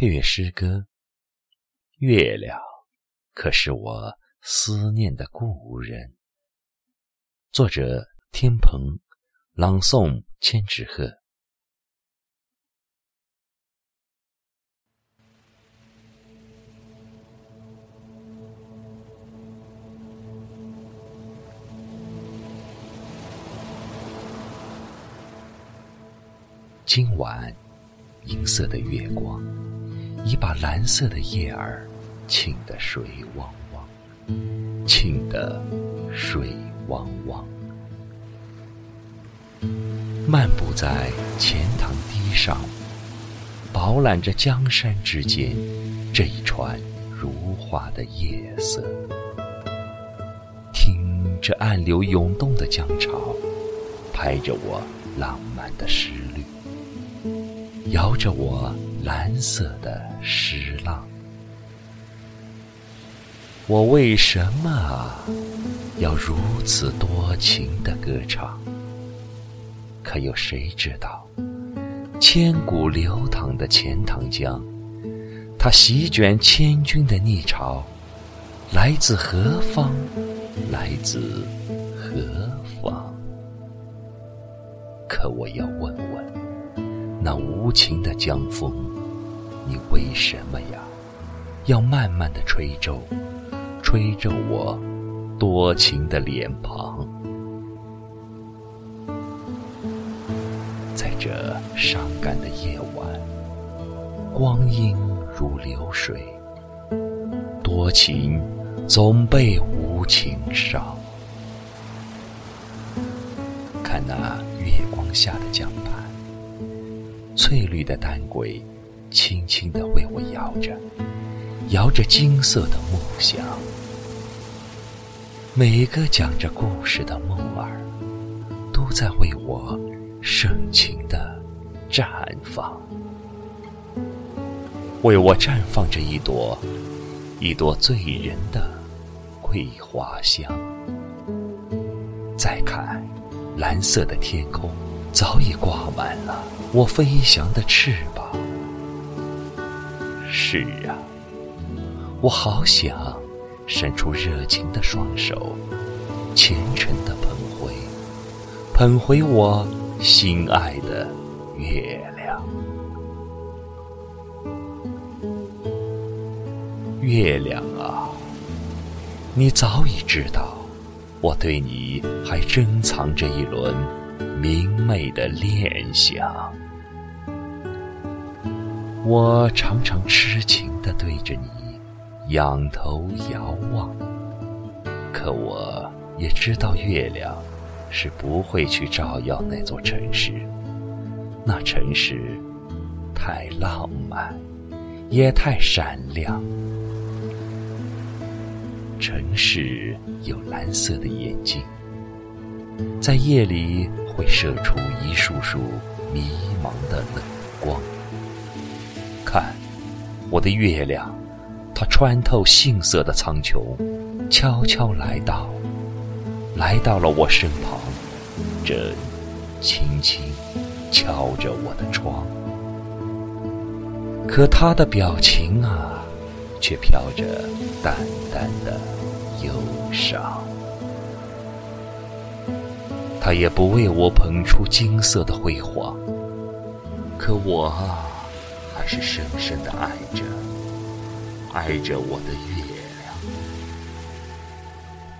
配乐诗歌《月亮》，可是我思念的故人。作者：天鹏，朗诵：千纸鹤。今晚，银色的月光，已把蓝色的叶儿浸得水汪汪，浸得水汪汪。漫步在钱塘堤上，饱览着江山之间这一串如画的夜色，听这暗流涌动的江潮，拍着我浪漫的诗律。摇着我蓝色的诗浪，我为什么要如此多情的歌唱？可有谁知道，千古流淌的钱塘江，它席卷千军的逆潮，来自何方？来自何方？可我要问问。那无情的江风，你为什么呀？要慢慢的吹皱，吹皱我多情的脸庞。在这伤感的夜晚，光阴如流水，多情总被无情伤。看那月光下的江畔。翠绿的丹桂，轻轻地为我摇着，摇着金色的木响。每个讲着故事的梦儿，都在为我深情地绽放，为我绽放着一朵一朵醉人的桂花香。再看蓝色的天空。早已挂满了我飞翔的翅膀。是啊，我好想伸出热情的双手，虔诚的捧回，捧回我心爱的月亮。月亮啊，你早已知道，我对你还珍藏着一轮。明媚的恋想，我常常痴情地对着你仰头遥望，可我也知道月亮是不会去照耀那座城市，那城市太浪漫，也太闪亮。城市有蓝色的眼睛。在夜里会射出一束束迷茫的冷光。看，我的月亮，它穿透杏色的苍穹，悄悄来到，来到了我身旁，正轻轻敲着我的窗。可他的表情啊，却飘着淡淡的忧伤。他也不为我捧出金色的辉煌，可我啊，还是深深的爱着，爱着我的月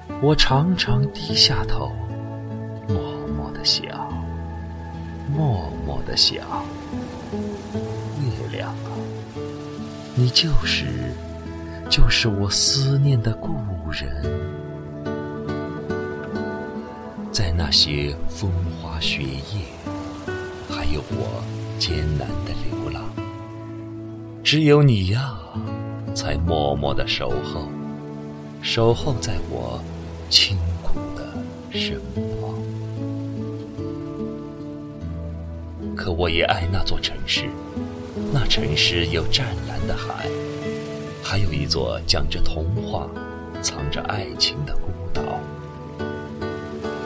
亮。我常常低下头，默默的想，默默的想，月亮啊，你就是，就是我思念的故人。在那些风花雪月，还有我艰难的流浪，只有你呀，才默默的守候，守候在我清苦的身旁。可我也爱那座城市，那城市有湛蓝的海，还有一座讲着童话、藏着爱情的故。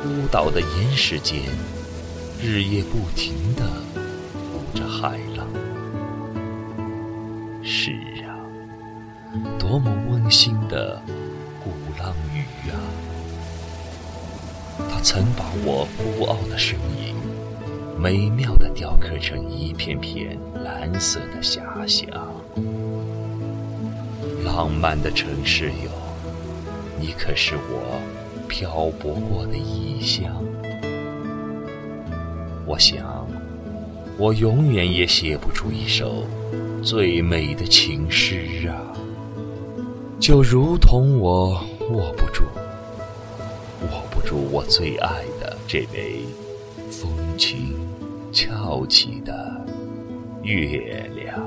孤岛的岩石间，日夜不停地舞着海浪。是啊，多么温馨的鼓浪屿啊！它曾把我孤傲的身影，美妙的雕刻成一片片蓝色的遐想。浪漫的城市哟，你可是我漂泊过的异乡。我想，我永远也写不出一首最美的情诗啊！就如同我握不住，握不住我最爱的这枚风轻翘起的月亮。